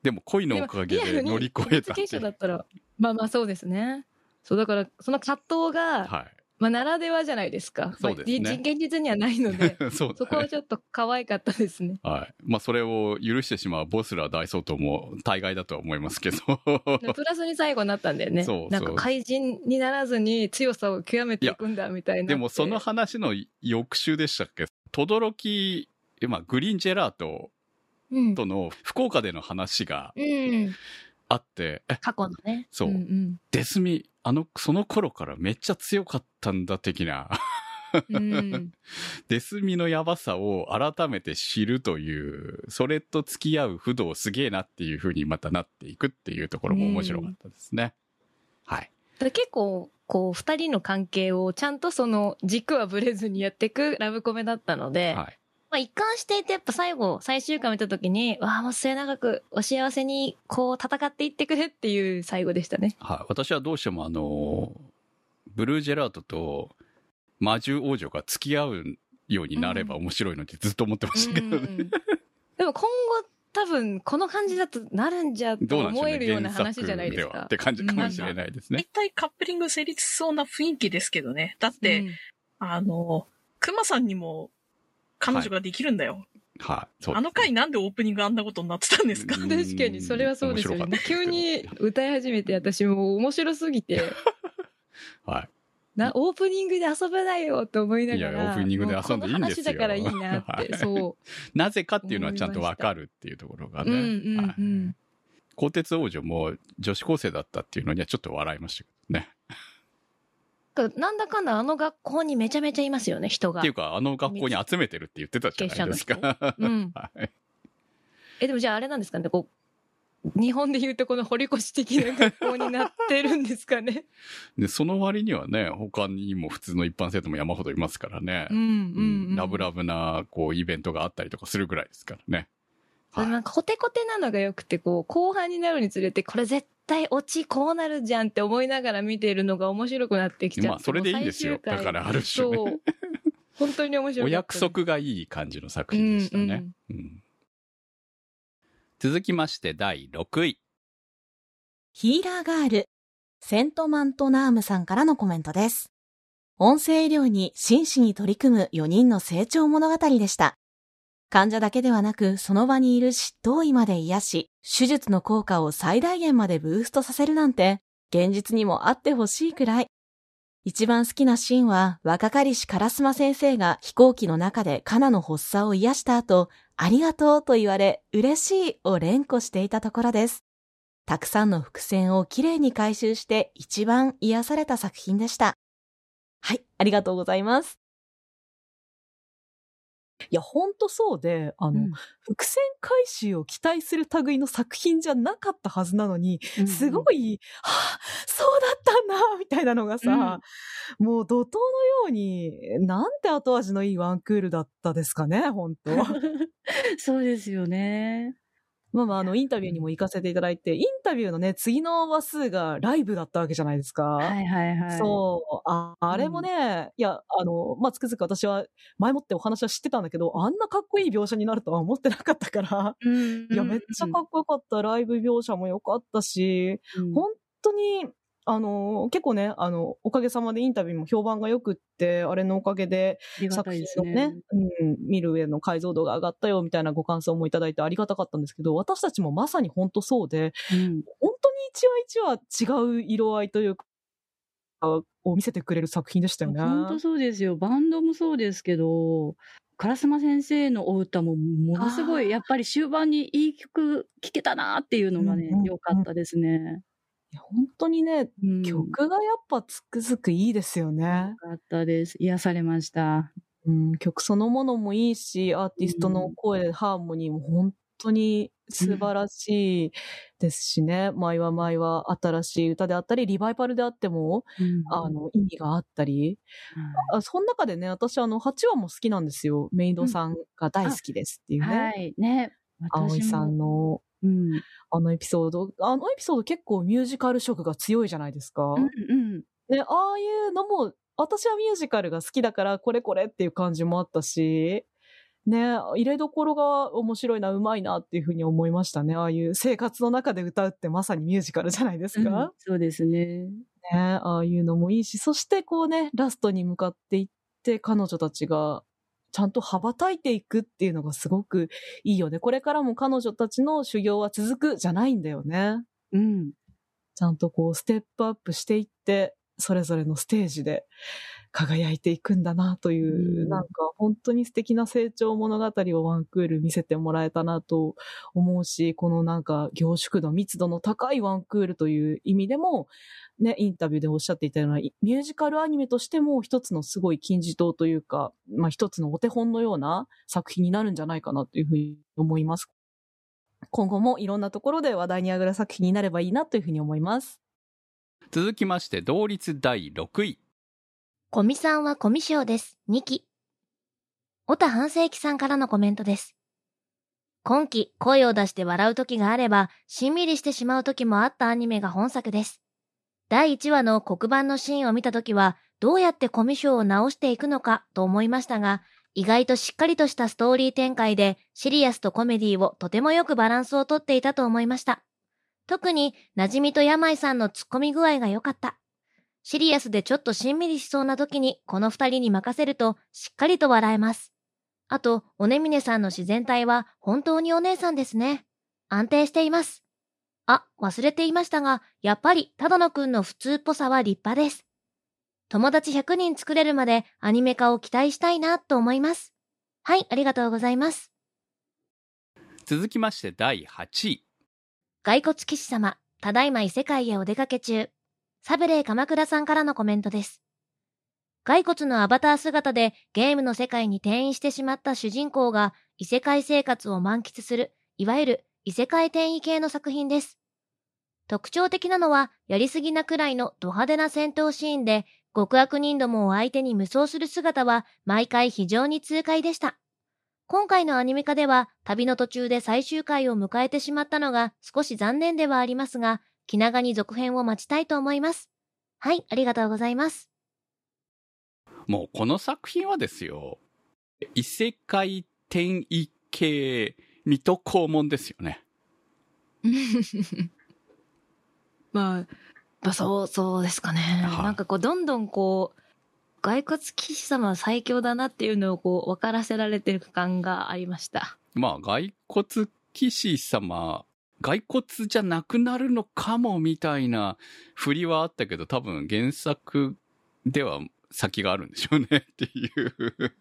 でも恋のおかげで乗り越えたって秘密結社だったら、まあまあそうですね。そうだからその葛藤が、はまあならではじゃないですか。そうですねまあじ現実にはないので、い。そねそこはちょっと可愛かったですね。はい。まあ、それを許してしまうボスラ大総統も大概だとは思いますけど。プラスに最後になったんだよね。そうそうなんか怪人にならずに強さを極めていくんだみたいな。でもその話の翌週でしたっけ？轟、まあ、グリーンジェラートうん、との福岡での話がうん、あって、え、過去のね。そうんんデスミ、あの、その頃からめっちゃ強かったんだ的な、うん デスミのやばさを改めて知るという、それと付き合う不動すげえなっていう風にまたなっていくっていうところも面白かったですね。はい。結構、こう、二人の関係をちゃんとその軸はぶれずにやっていくラブコメだったので、はい。まあ一貫していてやっぱ最後、最終回見た時に、わあ、もう末永くお幸せにこう戦っていってくれっていう最後でしたね。はい。私はどうしてもあの、ブルージェラートと魔獣王女が付き合うようになれば面白いのってずっと思ってましたけどね。うんでも今後多分この感じだとなるんじゃと。思えるような原話じゃないですか作ではっ。て感じかもしれないですね大。体カップリング成立しそうな雰囲気ですけどね。だって、うんあの、熊さんにも彼女ができるんだよ。はい。そうですねあの回なんでオープニングあんなことになってたんですか？うん確かにそれはそうですよね。急に歌い始めて私もう面白すぎて、は な、オープニングで遊べないよと思いながら。いやオープニングで遊んでいいんですよだからいいなって、そい。なぜかっていうのはちゃんとわかるっていうところがう。ね。うんうんはいうん。鋼鉄王女も女子高生だったっていうのにはちょっと笑いましたけどね。なんだかんだあの学校にめちゃめちゃいますよね、人がっていう。か、あの学校に集めてるって言ってたじゃないですか。うん。はいえ、でもじゃああれなんですかね、こう、日本で言うとこの堀越的な学校になってるんですかね。で、その割にはね、他にも普通の一般生徒も山ほどいますからね。うんうん、うん。ラブラブな、こう、イベントがあったりとかするぐらいですからね。はいなんかコテコテなのが良くて、こう、後半になるにつれて、これ絶対オチこうなるじゃんって思いながら見ているのが面白くなってきちゃって。まあそれでいいんですよだからある種ねそう。本当に面白おかった。約束がいい感じの作品でしたね。うん続きまして第6位。ヒーラーガール、セントマントナームさんからのコメントです。音声医療に真摯に取り組む4人の成長物語でした。患者だけではなく、その場にいる執刀医まで癒し、手術の効果を最大限までブーストさせるなんて、現実にもあってほしいくらい。一番好きなシーンは、若かりし烏丸先生が飛行機の中でカナの発作を癒した後、ありがとうと言われ、嬉しいを連呼していたところです。たくさんの伏線をきれいに回収して一番癒された作品でした。はい、ありがとうございます。いや、ほんとそうで、あの、うん。伏線回収を期待する類の作品じゃなかったはずなのに、すごい、はあ、そうだったんだみたいなのがさ、もう怒涛のように、なんて後味のいいワンクールだったですかね、本当 そうですよね。まあまあ、あの、インタビューにも行かせていただいて、インタビューのね、次の話数がライブだったわけじゃないですか。はいはいはい。そう。あ、あれもね、いや、あの、まあ、つくづく私は前もってお話は知ってたんだけど、あんなかっこいい描写になるとは思ってなかったから、うん。いや、めっちゃかっこよかった。ライブ描写も良かったし、うん本当に、あの、結構ね、あの、おかげさまでインタビューも評判が良くって、あれのおかげで、作品。のね、うん、見る上の解像度が上がったよ、みたいなご感想もいただいてありがたかったんですけど、私たちもまさに本当そうで、うん。本当に一話一話違う色合いというか、を見せてくれる作品でしたよね。本当そうですよ。バンドもそうですけど、烏丸先生のお歌もものすごい、やっぱり終盤にいい曲聴けたなっていうのがねうんうんうん、良かったですね。いや本当にね、うん曲がやっぱつくづくいいですよね。良かったです。癒されました。うん、曲そのものもいいし、アーティストの声、ハーモニーも本当に素晴らしいですしね。毎は毎は新しい歌であったり、リバイバルであっても、うんあの、意味があったり。あその中でね、私あの、8話も好きなんですよ。メイドさんが大好きですっていうね。はい、ね。葵さんの、うん。あのエピソード。あのエピソード結構ミュージカル色が強いじゃないですか。うんうん。ね、ああいうのも、私はミュージカルが好きだから、これこれっていう感じもあったし、ね、入れどころが面白いな、うまいなっていうふうに思いましたね。ああいう生活の中で歌うってまさにミュージカルじゃないですか。うんそうですね。ね、ああいうのもいいし、そしてこうね、ラストに向かっていって、彼女たちがちゃんと羽ばたいていくっていうのがすごくいいよね。これからも彼女たちの修行は続くじゃないんだよね。うん。ちゃんとこうステップアップしていって、それぞれのステージで輝いていくんだなという、うんなんか本当に素敵な成長物語をワンクール見せてもらえたなと思うし、このなんか凝縮度、密度の高いワンクールという意味でも、ね、インタビューでおっしゃっていたような、ミュージカルアニメとしても一つのすごい金字塔というか、まあ一つのお手本のような作品になるんじゃないかなというふうに思います。今後もいろんなところで話題に上がる作品になればいいなというふうに思います。続きまして、同率第6位。コミさんはコミショです。2期。小田半世紀さんからのコメントです。今期、声を出して笑う時があれば、しんみりしてしまう時もあったアニメが本作です。第1話の黒板のシーンを見た時は、どうやってコミショを直していくのかと思いましたが、意外としっかりとしたストーリー展開で、シリアスとコメディをとてもよくバランスをとっていたと思いました。特に、馴染みと病さんの突っ込み具合が良かった。シリアスでちょっとしんみりしそうな時にこの二人に任せるとしっかりと笑えます。あと、おねみねさんの自然体は本当にお姉さんですね。安定しています。あ、忘れていましたが、やっぱり只野くんの普通っぽさは立派です。友達100人作れるまでアニメ化を期待したいなと思います。はい、ありがとうございます。続きまして第8位。骸骨騎士様、ただいま異世界へお出かけ中。サブレー鎌倉さんからのコメントです。骸骨のアバター姿でゲームの世界に転移してしまった主人公が異世界生活を満喫する、いわゆる異世界転移系の作品です。特徴的なのは、やりすぎなくらいのド派手な戦闘シーンで、極悪人どもを相手に無双する姿は毎回非常に痛快でした。今回のアニメ化では旅の途中で最終回を迎えてしまったのが少し残念ではありますが、気長に続編を待ちたいと思います。はい、ありがとうございます。もうこの作品はですよ、異世界転移系水戸黄門ですよね。まあ、まあ、そう、そうですかね。はいなんかこう、どんどんこう、骸骨騎士様は最強だなっていうのをこう、分からせられてる感がありました。まあ、骸骨騎士様、骸骨じゃなくなるのかもみたいな振りはあったけど、多分原作では先があるんでしょうねっていう。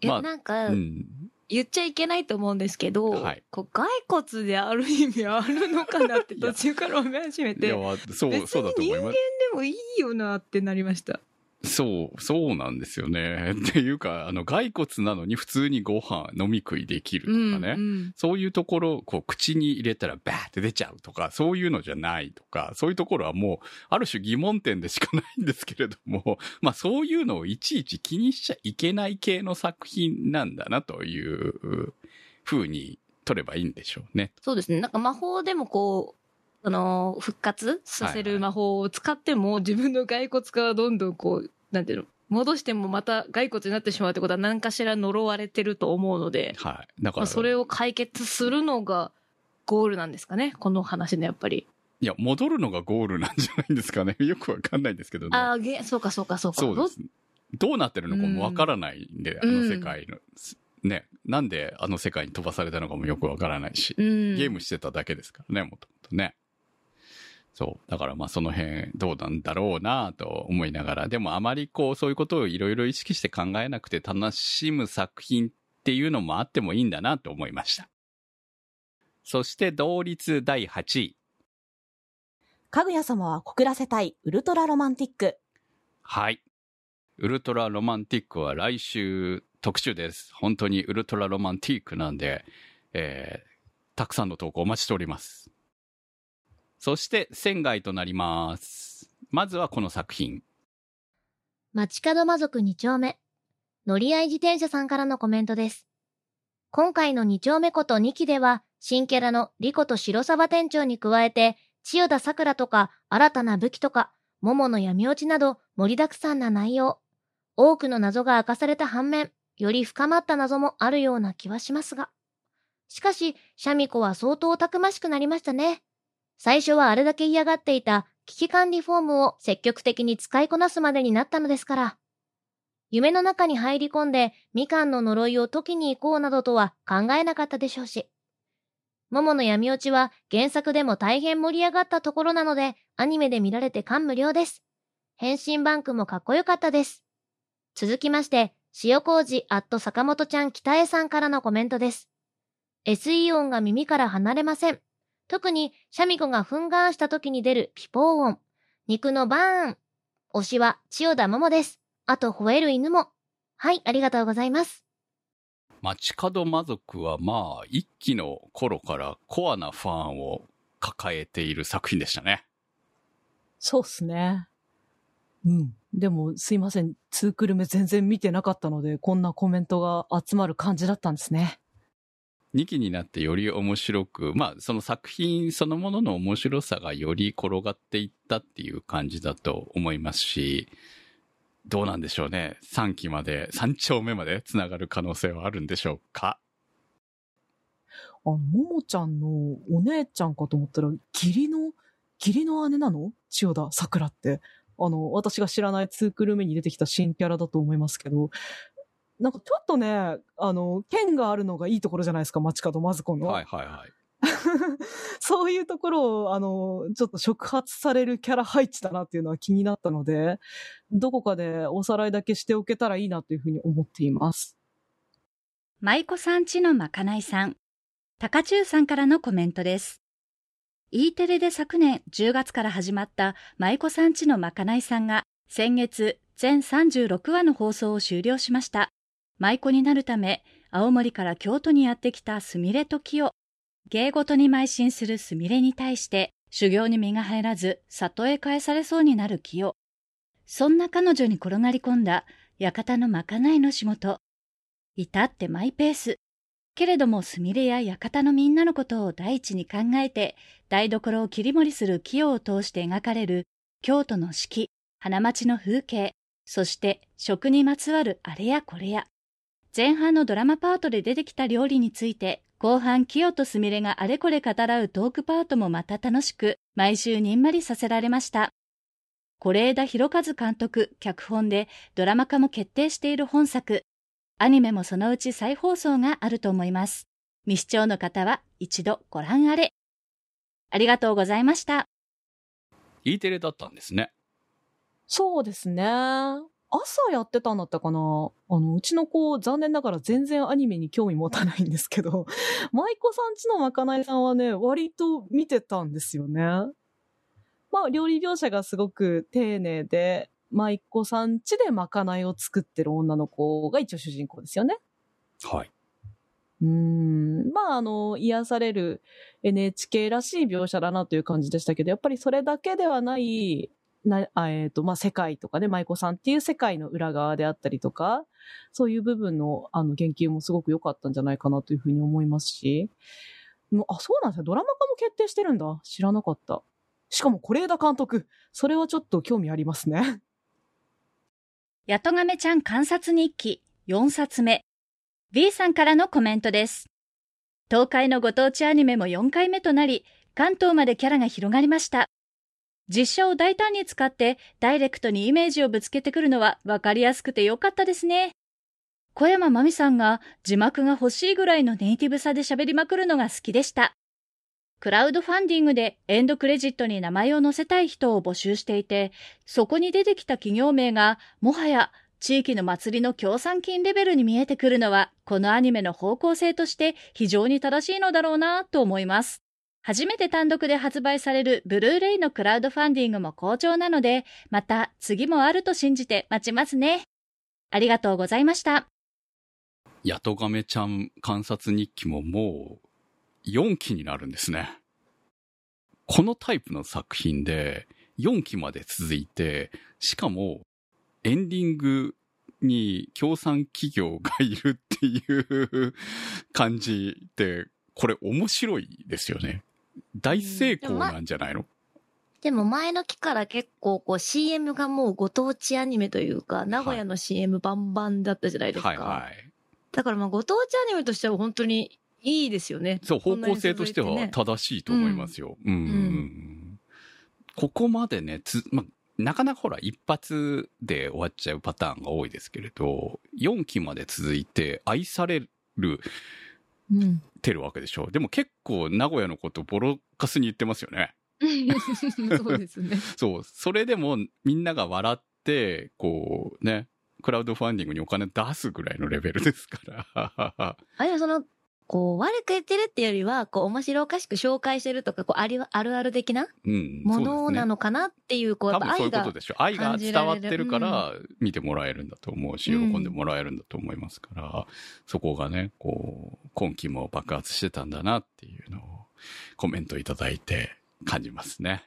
いや、まあ、なんか、うん。言っちゃいけないと思うんですけど、はいこう骸骨である意味あるのかなって途中から思い始めて、いや、そう、別そうだとに人間で思います。もいいよなってなりました。そう、そうなんですよね。っていうか、あの、骸骨なのに普通にご飯飲み食いできるとかね。うんそういうところ、こう、口に入れたらバーって出ちゃうとか、そういうのじゃないとか、そういうところはもう、ある種疑問点でしかないんですけれども、まあそういうのをいちいち気にしちゃいけない系の作品なんだなというふうに取ればいいんでしょうね。そうですね。なんか魔法でもこう、あのー復活させる魔法を使っても、自分の骸骨がどんどんこう、なんていうの、戻してもまた骸骨になってしまうってことは何かしら呪われてると思うので、はい。だから、まあ、それを解決するのがゴールなんですかね？この話のやっぱり。いや、戻るのがゴールなんじゃないんですかね？よくわかんないんですけどね。ああ、げそうかそうかそうか。そうです。どうなってるのかもわからないんで、うんあの世界の。ね。なんであの世界に飛ばされたのかもよくわからないし。どうん。ゲームしてただけですからね、もともとね。そう。だからまあその辺どうなんだろうなと思いながら、でもあまりこうそういうことをいろいろ意識して考えなくて楽しむ作品っていうのもあってもいいんだなと思いました。そして同率第8位。かぐや様は告らせたいウルトラロマンティック。はい。ウルトラロマンティックは来週特集です。本当にウルトラロマンティックなんで、えー、たくさんの投稿お待ちしております。そして、仙外となります。まずはこの作品。街角魔族2丁目。乗り合い自転車さんからのコメントです。今回の2丁目こと2期では、新キャラのリコと白沢店長に加えて、千代田桜とか新たな武器とか、桃の闇落ちなど盛りだくさんな内容。多くの謎が明かされた反面、より深まった謎もあるような気はしますが。しかし、シャミ子は相当たくましくなりましたね。最初はあれだけ嫌がっていた危機管理フォームを積極的に使いこなすまでになったのですから。夢の中に入り込んでみかんの呪いを解きに行こうなどとは考えなかったでしょうし。桃の闇落ちは原作でも大変盛り上がったところなのでアニメで見られて感無量です。変身バンクもかっこよかったです。続きまして、塩麹アット坂本ちゃん北江さんからのコメントです。SE 音が耳から離れません。特に、シャミ子が憤願した時に出るピポー音。肉のバーン。推しは千代田桃です。あと、吠える犬も。はい、ありがとうございます。街角魔族はまあ、一期の頃からコアなファンを抱えている作品でしたね。そうっすね。うん。でも、すいません。ツークルメ全然見てなかったので、こんなコメントが集まる感じだったんですね。2期になってより面白く、まあ、その作品そのものの面白さがより転がっていったっていう感じだと思いますし、どうなんでしょうね。3期まで、3丁目まで繋がる可能性はあるんでしょうか？あ、ももちゃんのお姉ちゃんかと思ったら、義理の、義理の姉なの？千代田桜って。あの、私が知らないツークルメに出てきた新キャラだと思いますけど、なんかちょっとね、あの、剣があるのがいいところじゃないですか、街角まずこの。はいはいはい。そういうところを、あの、ちょっと触発されるキャラ配置だなっていうのは気になったので、どこかでおさらいだけしておけたらいいなというふうに思っています。舞妓さんちのまかないさん、高中さんからのコメントです。E テレで昨年10月から始まった舞妓さんちのまかないさんが先月全36話の放送を終了しました。舞妓になるため青森から京都にやってきたすみれと清。芸事に邁進するすみれに対して修行に身が入らず里へ返されそうになる清。そんな彼女に転がり込んだ館のまかないの仕事。至ってマイペース。けれどもすみれや館のみんなのことを第一に考えて、台所を切り盛りする清を通して描かれる京都の四季、花街の風景、そして食にまつわるあれやこれや。前半のドラマパートで出てきた料理について、後半清とすみれがあれこれ語らうトークパートもまた楽しく、毎週にんまりさせられました。是枝裕和監督、脚本でドラマ化も決定している本作、アニメもそのうち再放送があると思います。未視聴の方は一度ご覧あれ。ありがとうございました。E テレだったんですね。そうですね。朝やってたんだったかな？あの、うちの子、残念ながら全然アニメに興味持たないんですけど、舞妓さんちのまかないさんはね、割と見てたんですよね。まあ、料理描写がすごく丁寧で、舞妓さんちでまかないを作ってる女の子が一応主人公ですよね。はい。うーん。まあ、あの、癒される NHK らしい描写だなという感じでしたけど、やっぱりそれだけではない、な、えっ、と、まあ、世界とかね、舞妓さんっていう世界の裏側であったりとか、そういう部分の、あの、言及もすごく良かったんじゃないかなというふうに思いますし、もうあ、そうなんですよ。ドラマ化も決定してるんだ。知らなかった。しかも、是枝監督。それはちょっと興味ありますね。やとがめちゃん観察日記4冊目。B さんからのコメントです。東海のご当地アニメも4回目となり、関東までキャラが広がりました。実写を大胆に使ってダイレクトにイメージをぶつけてくるのは分かりやすくてよかったですね。小山真美さんが字幕が欲しいぐらいのネイティブさで喋りまくるのが好きでした。クラウドファンディングでエンドクレジットに名前を載せたい人を募集していて、そこに出てきた企業名が、もはや地域の祭りの協賛金レベルに見えてくるのは、このアニメの方向性として非常に正しいのだろうなと思います。初めて単独で発売されるブルーレイのクラウドファンディングも好調なので、また次もあると信じて待ちますね。ありがとうございました。ヤトガメちゃん観察日記ももう4期になるんですね。このタイプの作品で4期まで続いて、しかもエンディングに協賛企業がいるっていう感じで、これ面白いですよね。大成功なんじゃないの、でも前の期から結構こう CM がもうご当地アニメというか、名古屋の CM バンバンだったじゃないですか。はいはい。だからまあご当地アニメとしては本当にいいですよね。そう、方向性としては正しいと思いますよ。うん。んここまでね、つ、ま、なかなかほら、一発で終わっちゃうパターンが多いですけれど、4期まで続いて愛されるうん。てるわけでしょ。でも結構名古屋のことボロカスに言ってますよね。そうですね。そう。それでもみんなが笑って、こうね、クラウドファンディングにお金出すぐらいのレベルですから。あ、でもその、こう、悪く言ってるっていうよりは、こう、面白おかしく紹介してるとか、こう、ありあるある的なうん。ものなのかなっていう、こう、やっぱ多分そうい愛がうことでしょ。愛が伝わってるから、見てもらえるんだと思うし、喜うんんでもらえるんだと思いますから、そこがね、こう、今期も爆発してたんだなっていうのをコメントいただいて感じますね。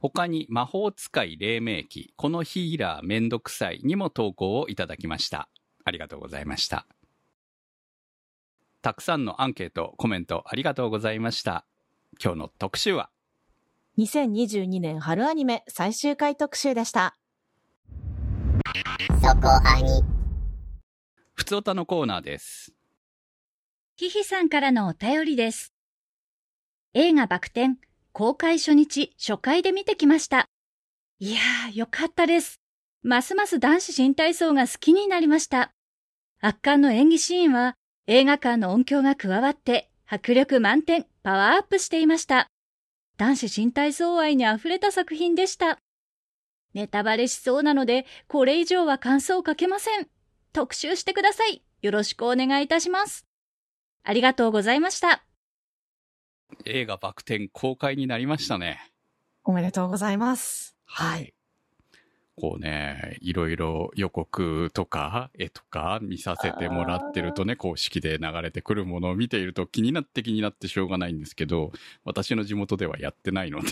他に魔法使い黎明期、このヒーラーめんどくさいにも投稿をいただきました。ありがとうございました。たくさんのアンケート、コメントありがとうございました。今日の特集は、2022年春アニメ最終回特集でした。ふつおたのコーナーです。ひひさんからのお便りです。映画バク転、公開初日、初回で見てきました。いやー、よかったです。ますます男子新体操が好きになりました。圧巻の演技シーンは、映画館の音響が加わって、迫力満点、パワーアップしていました。男子新体操愛に溢れた作品でした。ネタバレしそうなので、これ以上は感想をかけません。特集してください。よろしくお願いいたします。ありがとうございました。映画バク転公開になりましたね。おめでとうございます。はい。こうね、いろいろ予告とか絵とか見させてもらってるとね、公式で流れてくるものを見ていると気になって気になってしょうがないんですけど、私の地元ではやってないので。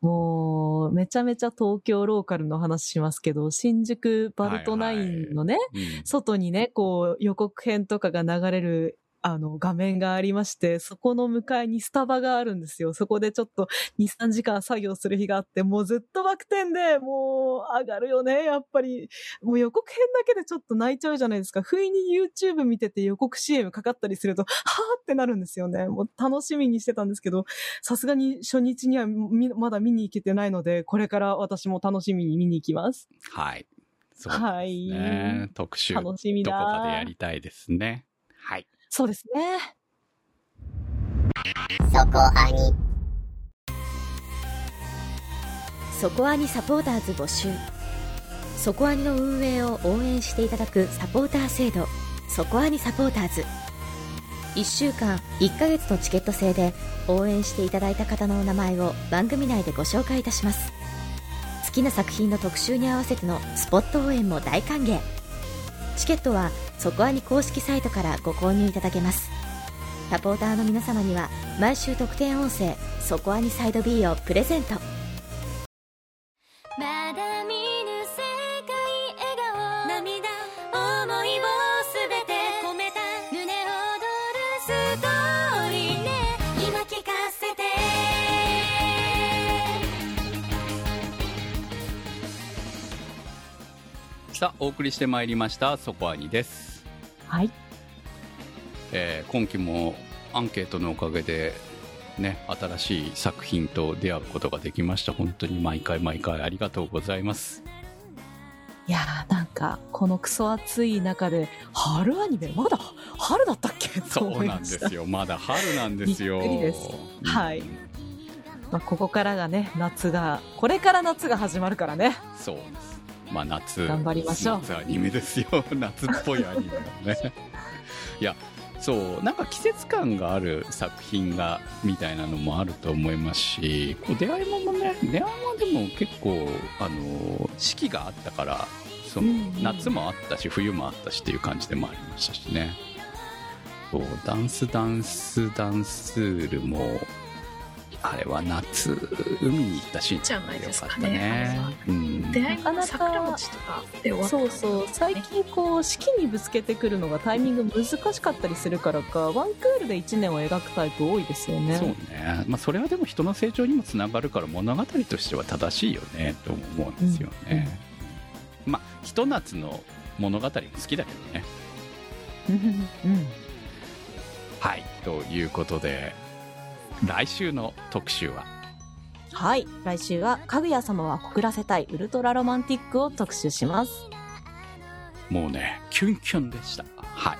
もう、めちゃめちゃ東京ローカルの話しますけど、新宿バルトナインのね、うん。外にね、こう予告編とかが流れる、あの、画面がありまして、そこの向かいにスタバがあるんですよ。そこでちょっと2、3時間作業する日があって、もうずっとバク転で、もう上がるよね、やっぱり。もう予告編だけでちょっと泣いちゃうじゃないですか。不意に YouTube 見てて予告 CM かかったりすると、はーってなるんですよね。もう楽しみにしてたんですけど、さすがに初日にはみまだ見に行けてないので、これから私も楽しみに見に行きます。はい。そうですはいね。特集、どこ楽しみだ。かでやりたいですね。はい。そうですね。そこアニサポーターズ募集。そこアニの運営を応援していただくサポーター制度。そこアニサポーターズ。1週間1ヶ月のチケット制で応援していただいた方のお名前を番組内でご紹介いたします。好きな作品の特集に合わせてのスポット応援も大歓迎チケットはそこアニ公式サイトからご購入いただけます。サポーターの皆様には毎週特典音声「そこアニサイド B」をプレゼント。まさあお送りしてまいりました。そこアニです、はい。えー今期もアンケートのおかげでね新しい作品と出会うことができました。本当に毎回毎回ありがとうございます。いやーなんか、このクソ暑い中で、春アニメ、まだ春だったっけ？とそうなんです。よ。まだ春なんですよ。びっくりです。うん。はい。まあ、ここからがね、夏が、これから夏が始まるからね。そうですまあ夏頑張りましょう。夏アニメですよ。夏っぽいアニメだね。いやそうなんか季節感がある作品がみたいなのもあると思いますしこう出会いものね出会いもでも結構あの四季があったからそのうんうん。夏もあったし冬もあったしっていう感じでもありましたしね。そうダンスダンスダンスールもあれは夏海に行ったシーンじゃないですかよかったね。うん。出会いなかなかの桜餅とかで終わった。そうそう、最近こう、四季にぶつけてくるのがタイミング難しかったりするからか、ワンクールで1年を描くタイプ多いですよね。そうね、まあ、それはでも人の成長にもつながるから物語としては正しいよねと思うんですよね、まあひと夏の物語も好きだけどね。うん。うん。はい。ということで来週の特集は？はい。来週は、かぐや様は告らせたいウルトラロマンティックを特集します。もうねキュンキュンでしたはい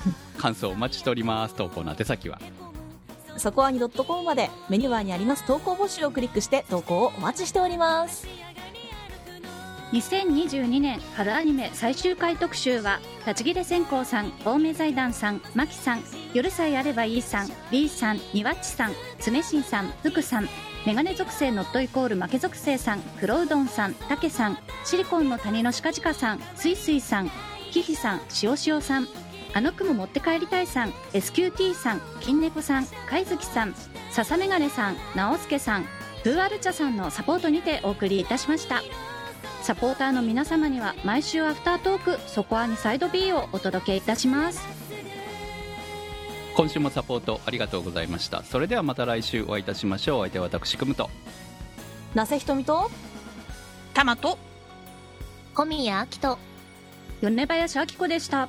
感想お待ちしております投稿の宛先は？そこはに .com までメニュー欄にあります投稿募集をクリックして投稿をお待ちしております。2022年春アニメ最終回特集は立ち切れ線香さん青梅財団さんマキさん夜さえあればいいさん B さんニワッチさん常新さん福さんメガネ属性ノットイコール負け属性さん黒うどんさんたけさんシリコンの谷のしかじかさんすいすいさんキヒさんしおしおさんあの雲持って帰りたいさん SQT さん金猫さん貝月さん笹メガネさん直輔さんプーアルチャさんのサポートにてお送りいたしました。サポーターの皆様には毎週アフタートークそこはにサイド B をお届けいたします。今週もサポートありがとうございました。それではまた来週お会いいたしましょう。お相手は私くむと。なせひとみと、タマと小宮明人。米林明子でした